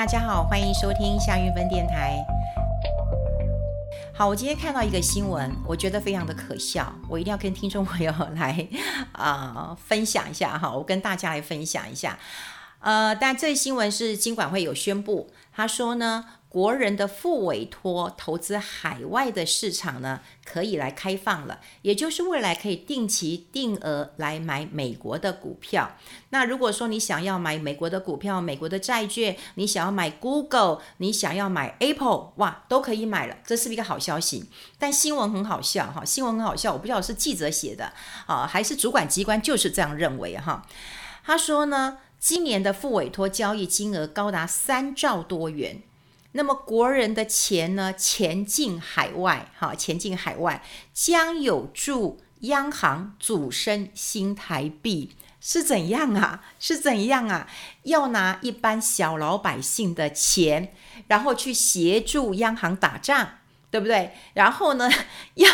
大家好，欢迎收听夏韵芬电台。好，我今天看到一个新闻，我觉得非常的可笑，我一定要跟听众朋友来啊、分享一下哈，我跟大家来分享一下。呃，但这新闻是金管会有宣布，他说呢。国人的副委托投资海外的市场呢，可以来开放了，也就是未来可以定期定额来买美国的股票。那如果说你想要买美国的股票、美国的债券，你想要买 Google，你想要买 Apple，哇，都可以买了，这是不是一个好消息？但新闻很好笑哈，新闻很好笑，我不知道是记者写的啊，还是主管机关就是这样认为哈。他说呢，今年的副委托交易金额高达三兆多元。那么国人的钱呢，钱进海外，哈，钱进海外将有助央行主升新台币，是怎样啊？是怎样啊？要拿一般小老百姓的钱，然后去协助央行打仗，对不对？然后呢，要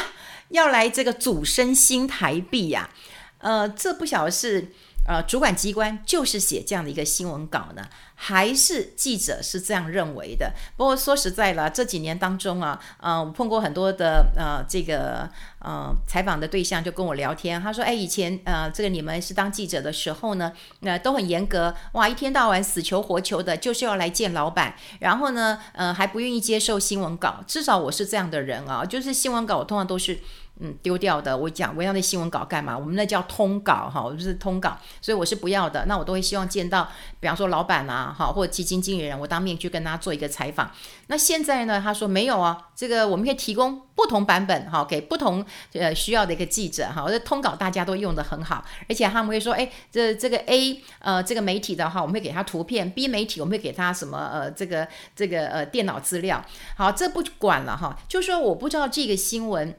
要来这个主升新台币呀？呃，这不晓得是。呃，主管机关就是写这样的一个新闻稿呢，还是记者是这样认为的？不过说实在了，这几年当中啊，呃，我碰过很多的呃这个呃采访的对象，就跟我聊天，他说：“哎，以前呃这个你们是当记者的时候呢，那、都很严格，哇，一天到晚死求活求的，就是要来见老板，然后呢，呃还不愿意接受新闻稿。至少我是这样的人啊，就是新闻稿我通常都是。”嗯，丢掉的。我讲我要那新闻稿干嘛？我们那叫通稿哈，我就是通稿，所以我是不要的。那我都会希望见到，比方说老板啊，哈，或者基金经理人，我当面去跟他做一个采访。那现在呢，他说没有啊，这个我们可以提供不同版本哈，给不同呃需要的一个记者哈。我的通稿大家都用得很好，而且他们会说，哎，这这个 A 呃这个媒体的话，我们会给他图片；B 媒体我们会给他什么呃这个这个呃电脑资料。好，这不管了哈，就说我不知道这个新闻。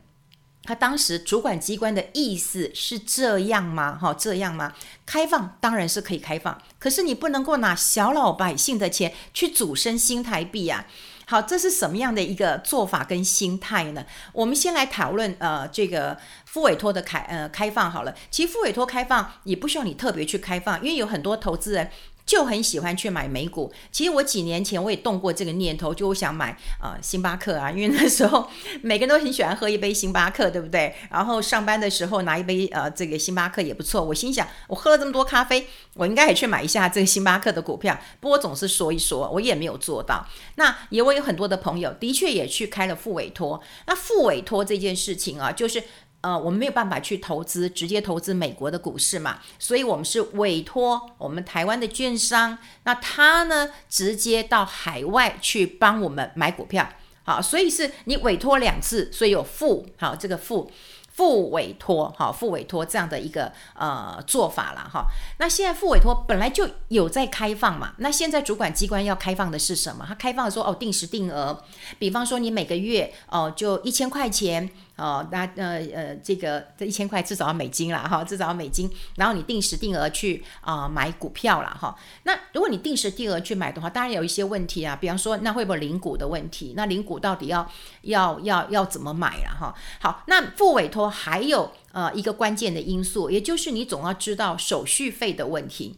他当时主管机关的意思是这样吗？哈，这样吗？开放当然是可以开放，可是你不能够拿小老百姓的钱去主升新台币啊！好，这是什么样的一个做法跟心态呢？我们先来讨论呃这个复委托的开呃开放好了。其实复委托开放也不需要你特别去开放，因为有很多投资人。就很喜欢去买美股。其实我几年前我也动过这个念头，就我想买、呃、星巴克啊，因为那时候 每个人都很喜欢喝一杯星巴克，对不对？然后上班的时候拿一杯呃这个星巴克也不错。我心想，我喝了这么多咖啡，我应该也去买一下这个星巴克的股票。不过总是说一说，我也没有做到。那也我有很多的朋友的确也去开了副委托。那副委托这件事情啊，就是。呃，我们没有办法去投资，直接投资美国的股市嘛，所以我们是委托我们台湾的券商，那他呢直接到海外去帮我们买股票，好，所以是你委托两次，所以有复，好，这个复。复委托，哈，复委托这样的一个呃做法了哈。那现在复委托本来就有在开放嘛，那现在主管机关要开放的是什么？他开放说哦，定时定额，比方说你每个月哦就一千块钱哦，那呃呃这个这一千块至少要美金啦哈，至少要美金，然后你定时定额去啊、买股票啦哈。那如果你定时定额去买的话，当然有一些问题啊，比方说那会不会领股的问题？那领股到底要要要要怎么买了哈？好，那付委托。还有呃一个关键的因素，也就是你总要知道手续费的问题，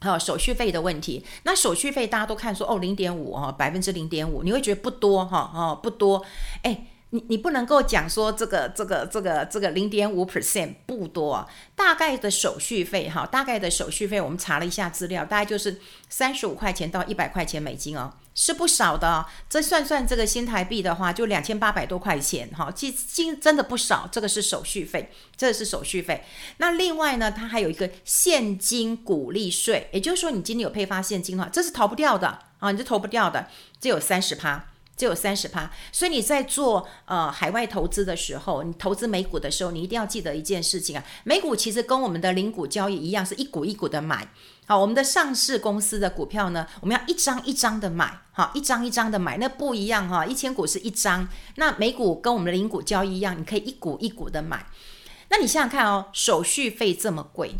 还有手续费的问题。那手续费大家都看说哦零点五哈，百分之零点五，你会觉得不多哈哦不多，哎。你你不能够讲说这个这个这个这个零点五 percent 不多，大概的手续费哈，大概的手续费我们查了一下资料，大概就是三十五块钱到一百块钱美金哦，是不少的哦。这算算这个新台币的话，就两千八百多块钱哈，其实真的不少。这个是手续费，这个是手续费。那另外呢，它还有一个现金股利税，也就是说你今天有配发现金的话，这是逃不掉的啊，你是逃不掉的，只有三十趴。只有三十趴，所以你在做呃海外投资的时候，你投资美股的时候，你一定要记得一件事情啊，美股其实跟我们的零股交易一样，是一股一股的买。好，我们的上市公司的股票呢，我们要一张一张的买，好，一张一张的买，那不一样哈，一千股是一张，那美股跟我们的零股交易一样，你可以一股一股的买。那你想想看哦，手续费这么贵。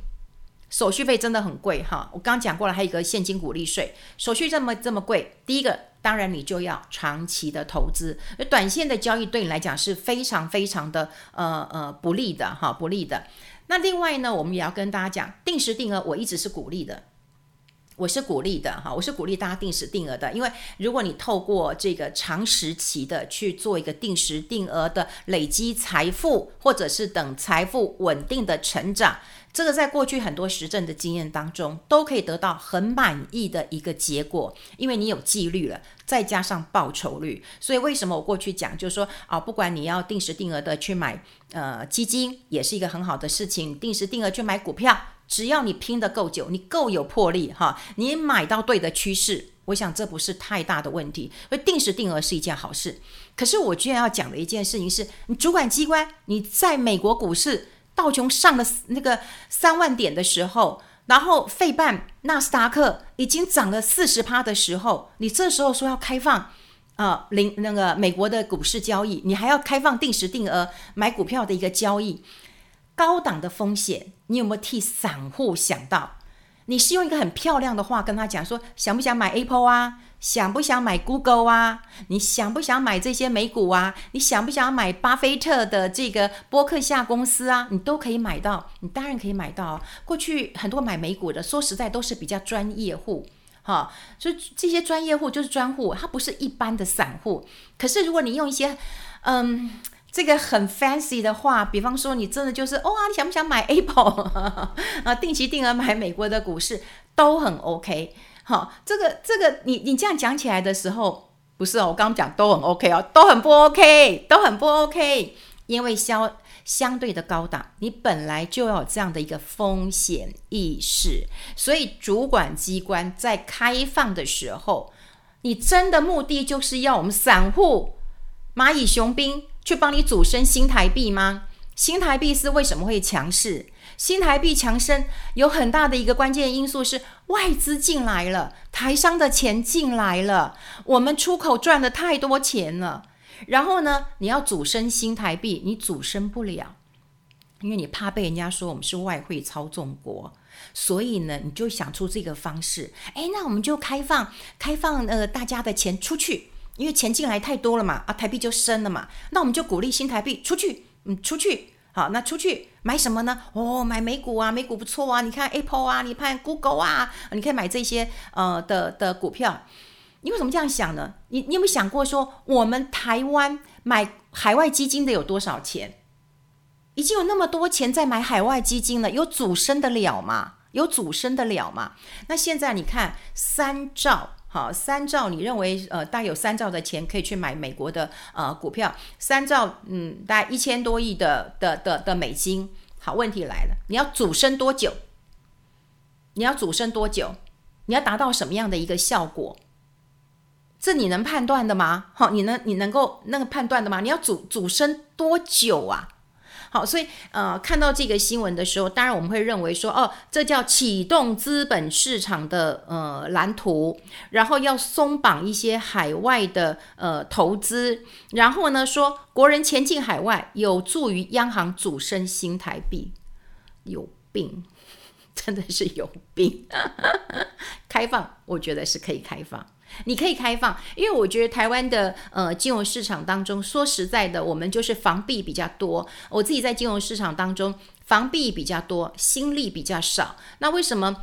手续费真的很贵哈，我刚讲过了，还有一个现金股利税，手续这么这么贵。第一个，当然你就要长期的投资，而短线的交易对你来讲是非常非常的呃呃不利的哈，不利的。那另外呢，我们也要跟大家讲，定时定额我一直是鼓励的。我是鼓励的哈，我是鼓励大家定时定额的，因为如果你透过这个长时期的去做一个定时定额的累积财富，或者是等财富稳定的成长，这个在过去很多实证的经验当中都可以得到很满意的一个结果，因为你有纪律了，再加上报酬率，所以为什么我过去讲就是说啊，不管你要定时定额的去买呃基金，也是一个很好的事情，定时定额去买股票。只要你拼得够久，你够有魄力哈，你买到对的趋势，我想这不是太大的问题。所以定时定额是一件好事。可是我居然要讲的一件事情是，你主管机关你在美国股市道琼上了那个三万点的时候，然后费半纳斯达克已经涨了四十趴的时候，你这时候说要开放啊，零、那个美国的股市交易，你还要开放定时定额买股票的一个交易。高档的风险，你有没有替散户想到？你是用一个很漂亮的话跟他讲说，想不想买 Apple 啊？想不想买 Google 啊？你想不想买这些美股啊？你想不想买巴菲特的这个波克夏公司啊？你都可以买到，你当然可以买到。过去很多买美股的，说实在都是比较专业户，哈，所以这些专业户就是专户，他不是一般的散户。可是如果你用一些，嗯。这个很 fancy 的话，比方说你真的就是哇，你想不想买 Apple 啊？定期定额买美国的股市都很 OK。好，这个这个你你这样讲起来的时候，不是哦，我刚刚讲都很 OK 哦，都很不 OK，都很不 OK。因为相相对的高档，你本来就要有这样的一个风险意识，所以主管机关在开放的时候，你真的目的就是要我们散户蚂蚁雄兵。去帮你主升新台币吗？新台币是为什么会强势？新台币强升有很大的一个关键因素是外资进来了，台商的钱进来了，我们出口赚了太多钱了。然后呢，你要主升新台币，你主升不了，因为你怕被人家说我们是外汇操纵国，所以呢，你就想出这个方式。哎，那我们就开放开放呃大家的钱出去。因为钱进来太多了嘛，啊，台币就升了嘛，那我们就鼓励新台币出去，嗯，出去，好，那出去买什么呢？哦，买美股啊，美股不错啊，你看 Apple 啊，你看 Google 啊，你可以买这些呃的的股票。你为什么这样想呢？你你有没有想过说，我们台湾买海外基金的有多少钱？已经有那么多钱在买海外基金了，有主升的了吗？有主升的了吗？那现在你看三兆。好，三兆，你认为呃，大概有三兆的钱可以去买美国的呃股票，三兆，嗯，大概一千多亿的的的的美金。好，问题来了，你要主升多久？你要主升多久？你要达到什么样的一个效果？这你能判断的吗？好，你能你能够那个判断的吗？你要主主升多久啊？好，所以呃，看到这个新闻的时候，当然我们会认为说，哦，这叫启动资本市场的呃蓝图，然后要松绑一些海外的呃投资，然后呢说国人前进海外有助于央行主升新台币，有病，真的是有病。开放，我觉得是可以开放。你可以开放，因为我觉得台湾的呃金融市场当中，说实在的，我们就是防弊比较多。我自己在金融市场当中，防弊比较多，新利比较少。那为什么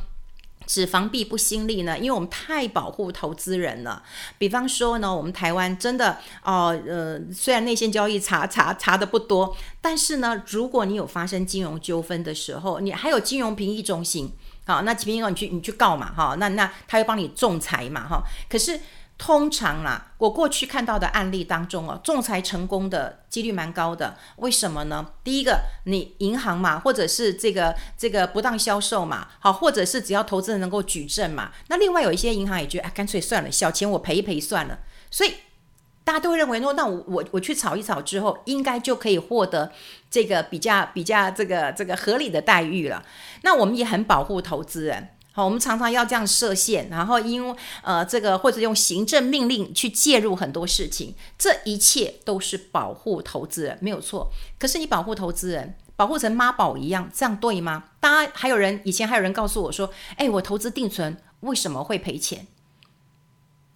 只防弊不新利呢？因为我们太保护投资人了。比方说呢，我们台湾真的哦呃，虽然内线交易查查查的不多，但是呢，如果你有发生金融纠纷的时候，你还有金融评议中心。好，那平平你去你去告嘛，哈，那那他又帮你仲裁嘛，哈。可是通常啦，我过去看到的案例当中哦，仲裁成功的几率蛮高的。为什么呢？第一个，你银行嘛，或者是这个这个不当销售嘛，好，或者是只要投资人能够举证嘛。那另外有一些银行也觉得，哎，干脆算了，小钱我赔一赔算了。所以。大家都会认为说，那我我我去炒一炒之后，应该就可以获得这个比较比较这个这个合理的待遇了。那我们也很保护投资人，好，我们常常要这样设限，然后因呃这个或者用行政命令去介入很多事情，这一切都是保护投资人，没有错。可是你保护投资人，保护成妈宝一样，这样对吗？大家还有人以前还有人告诉我说，哎，我投资定存为什么会赔钱？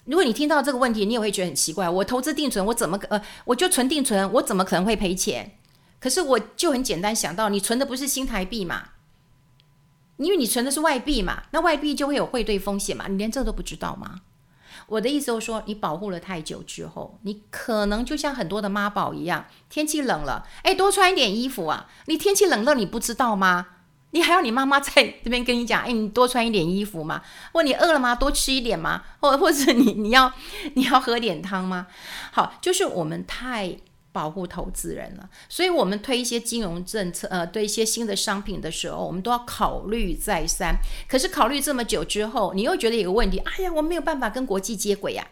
如果你听到这个问题，你也会觉得很奇怪。我投资定存，我怎么呃，我就存定存，我怎么可能会赔钱？可是我就很简单想到，你存的不是新台币嘛？因为你存的是外币嘛，那外币就会有汇兑风险嘛，你连这都不知道吗？我的意思就是说，你保护了太久之后，你可能就像很多的妈宝一样，天气冷了，哎，多穿一点衣服啊。你天气冷了，你不知道吗？你还要你妈妈在这边跟你讲，哎，你多穿一点衣服嘛。或你饿了吗？多吃一点吗？或或者你你要你要喝点汤吗？好，就是我们太。保护投资人了，所以我们推一些金融政策，呃，对一些新的商品的时候，我们都要考虑再三。可是考虑这么久之后，你又觉得有个问题，哎呀，我没有办法跟国际接轨呀。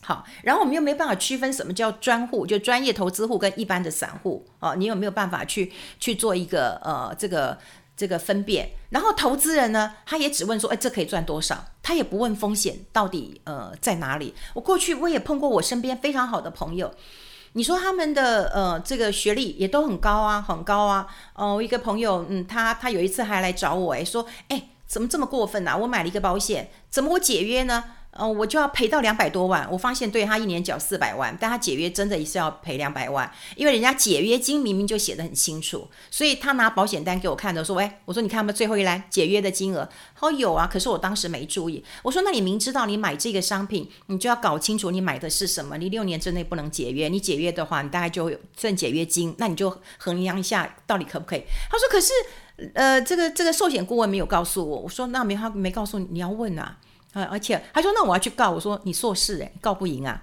好，然后我们又没办法区分什么叫专户，就专业投资户跟一般的散户哦，你有没有办法去去做一个呃这个这个分辨？然后投资人呢，他也只问说，哎，这可以赚多少？他也不问风险到底呃在哪里。我过去我也碰过我身边非常好的朋友。你说他们的呃这个学历也都很高啊，很高啊。哦、我一个朋友，嗯，他他有一次还来找我，诶，说，诶，怎么这么过分呢、啊？我买了一个保险，怎么我解约呢？哦、我就要赔到两百多万。我发现对他一年缴四百万，但他解约真的也是要赔两百万，因为人家解约金明明就写得很清楚，所以他拿保险单给我看的说，喂，我说你看他们最后一栏解约的金额，他说有啊，可是我当时没注意。我说那你明知道你买这个商品，你就要搞清楚你买的是什么，你六年之内不能解约，你解约的话，你大概就有挣解约金，那你就衡量一下到底可不可以。他说可是，呃，这个这个寿险顾问没有告诉我。我说那没他没告诉你，你要问啊。啊，而且他说：“那我要去告。”我说：“你硕士诶，告不赢啊。”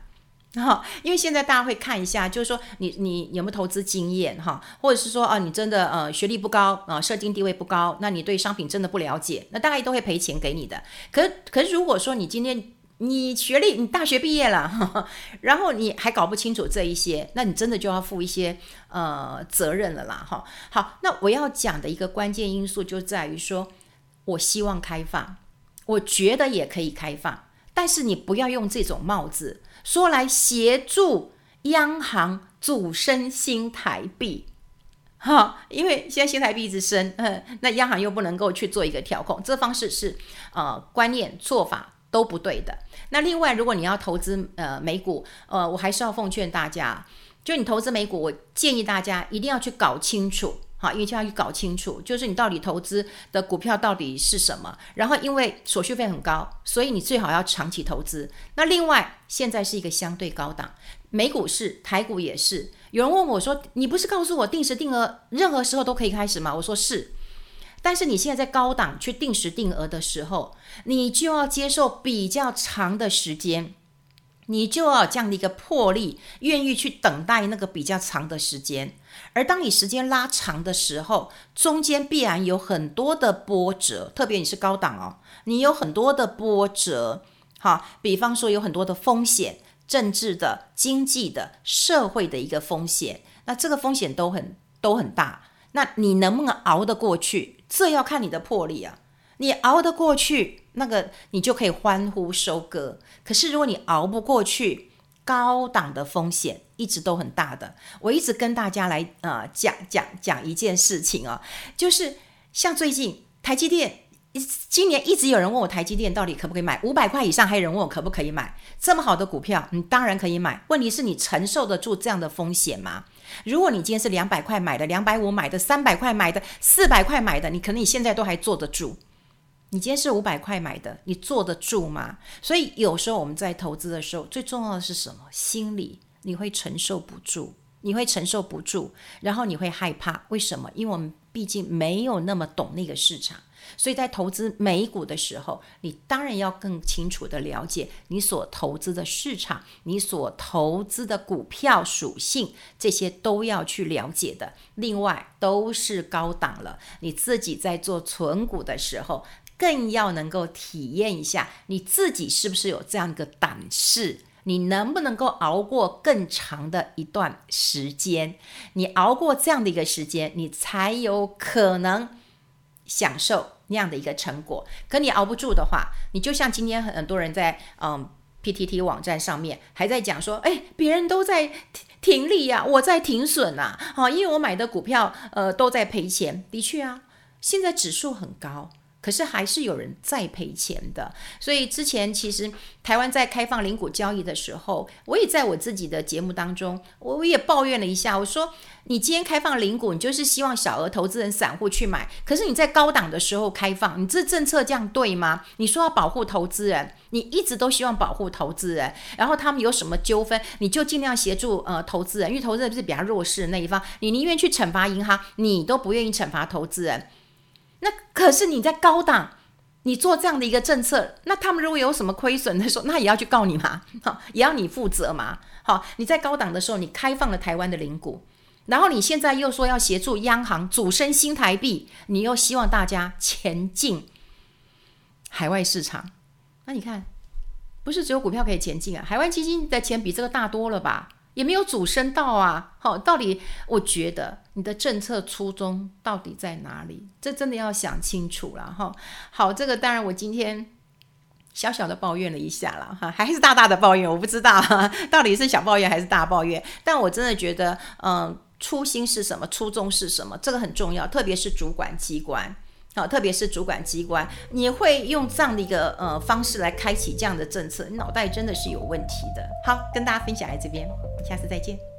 哈，因为现在大家会看一下，就是说你你有没有投资经验哈，或者是说啊，你真的呃学历不高啊，社经地位不高，那你对商品真的不了解，那大概都会赔钱给你的。可可是如果说你今天你学历你大学毕业了，呵呵，然后你还搞不清楚这一些，那你真的就要负一些呃责任了啦。哈，好，那我要讲的一个关键因素就在于说，我希望开放。我觉得也可以开放，但是你不要用这种帽子说来协助央行主升新台币，哈，因为现在新台币一直升，嗯，那央行又不能够去做一个调控，这方式是呃观念做法都不对的。那另外，如果你要投资呃美股，呃，我还是要奉劝大家，就你投资美股，我建议大家一定要去搞清楚。好，因为就要去搞清楚，就是你到底投资的股票到底是什么。然后，因为手续费很高，所以你最好要长期投资。那另外，现在是一个相对高档，美股是，台股也是。有人问我说：“你不是告诉我定时定额，任何时候都可以开始吗？”我说是。但是你现在在高档去定时定额的时候，你就要接受比较长的时间。你就要有这样的一个魄力，愿意去等待那个比较长的时间。而当你时间拉长的时候，中间必然有很多的波折，特别你是高档哦，你有很多的波折。好，比方说有很多的风险，政治的、经济的、社会的一个风险，那这个风险都很都很大。那你能不能熬得过去？这要看你的魄力啊。你熬得过去，那个你就可以欢呼收割。可是如果你熬不过去，高档的风险一直都很大的。我一直跟大家来呃讲讲讲一件事情啊，就是像最近台积电，今年一直有人问我台积电到底可不可以买，五百块以上还有人问我可不可以买这么好的股票，你当然可以买。问题是你承受得住这样的风险吗？如果你今天是两百块买的，两百五买的，三百块买的，四百块买的，你可能你现在都还坐得住。你今天是五百块买的，你坐得住吗？所以有时候我们在投资的时候，最重要的是什么？心理，你会承受不住，你会承受不住，然后你会害怕。为什么？因为我们毕竟没有那么懂那个市场。所以在投资美股的时候，你当然要更清楚地了解你所投资的市场，你所投资的股票属性，这些都要去了解的。另外，都是高档了，你自己在做存股的时候，更要能够体验一下你自己是不是有这样一个胆识，你能不能够熬过更长的一段时间？你熬过这样的一个时间，你才有可能享受。那样的一个成果，可你熬不住的话，你就像今天很很多人在嗯 PTT 网站上面还在讲说，哎，别人都在停利呀，我在停损呐，好，因为我买的股票呃都在赔钱。的确啊，现在指数很高，可是还是有人在赔钱的。所以之前其实台湾在开放零股交易的时候，我也在我自己的节目当中，我我也抱怨了一下，我说。你今天开放零股，你就是希望小额投资人、散户去买。可是你在高档的时候开放，你这政策这样对吗？你说要保护投资人，你一直都希望保护投资人，然后他们有什么纠纷，你就尽量协助呃投资人，因为投资人是比较弱势的那一方，你宁愿去惩罚银行，你都不愿意惩罚投资人。那可是你在高档，你做这样的一个政策，那他们如果有什么亏损的时候，那也要去告你嘛，好，也要你负责嘛。好，你在高档的时候，你开放了台湾的零股。然后你现在又说要协助央行主升新台币，你又希望大家前进海外市场，那你看，不是只有股票可以前进啊？海外基金的钱比这个大多了吧？也没有主升到啊！好，到底我觉得你的政策初衷到底在哪里？这真的要想清楚了哈。好，这个当然我今天小小的抱怨了一下了哈，还是大大的抱怨，我不知道到底是小抱怨还是大抱怨，但我真的觉得，嗯。初心是什么？初衷是什么？这个很重要，特别是主管机关啊，特别是主管机关，你会用这样的一个呃方式来开启这样的政策，你脑袋真的是有问题的。好，跟大家分享在这边，下次再见。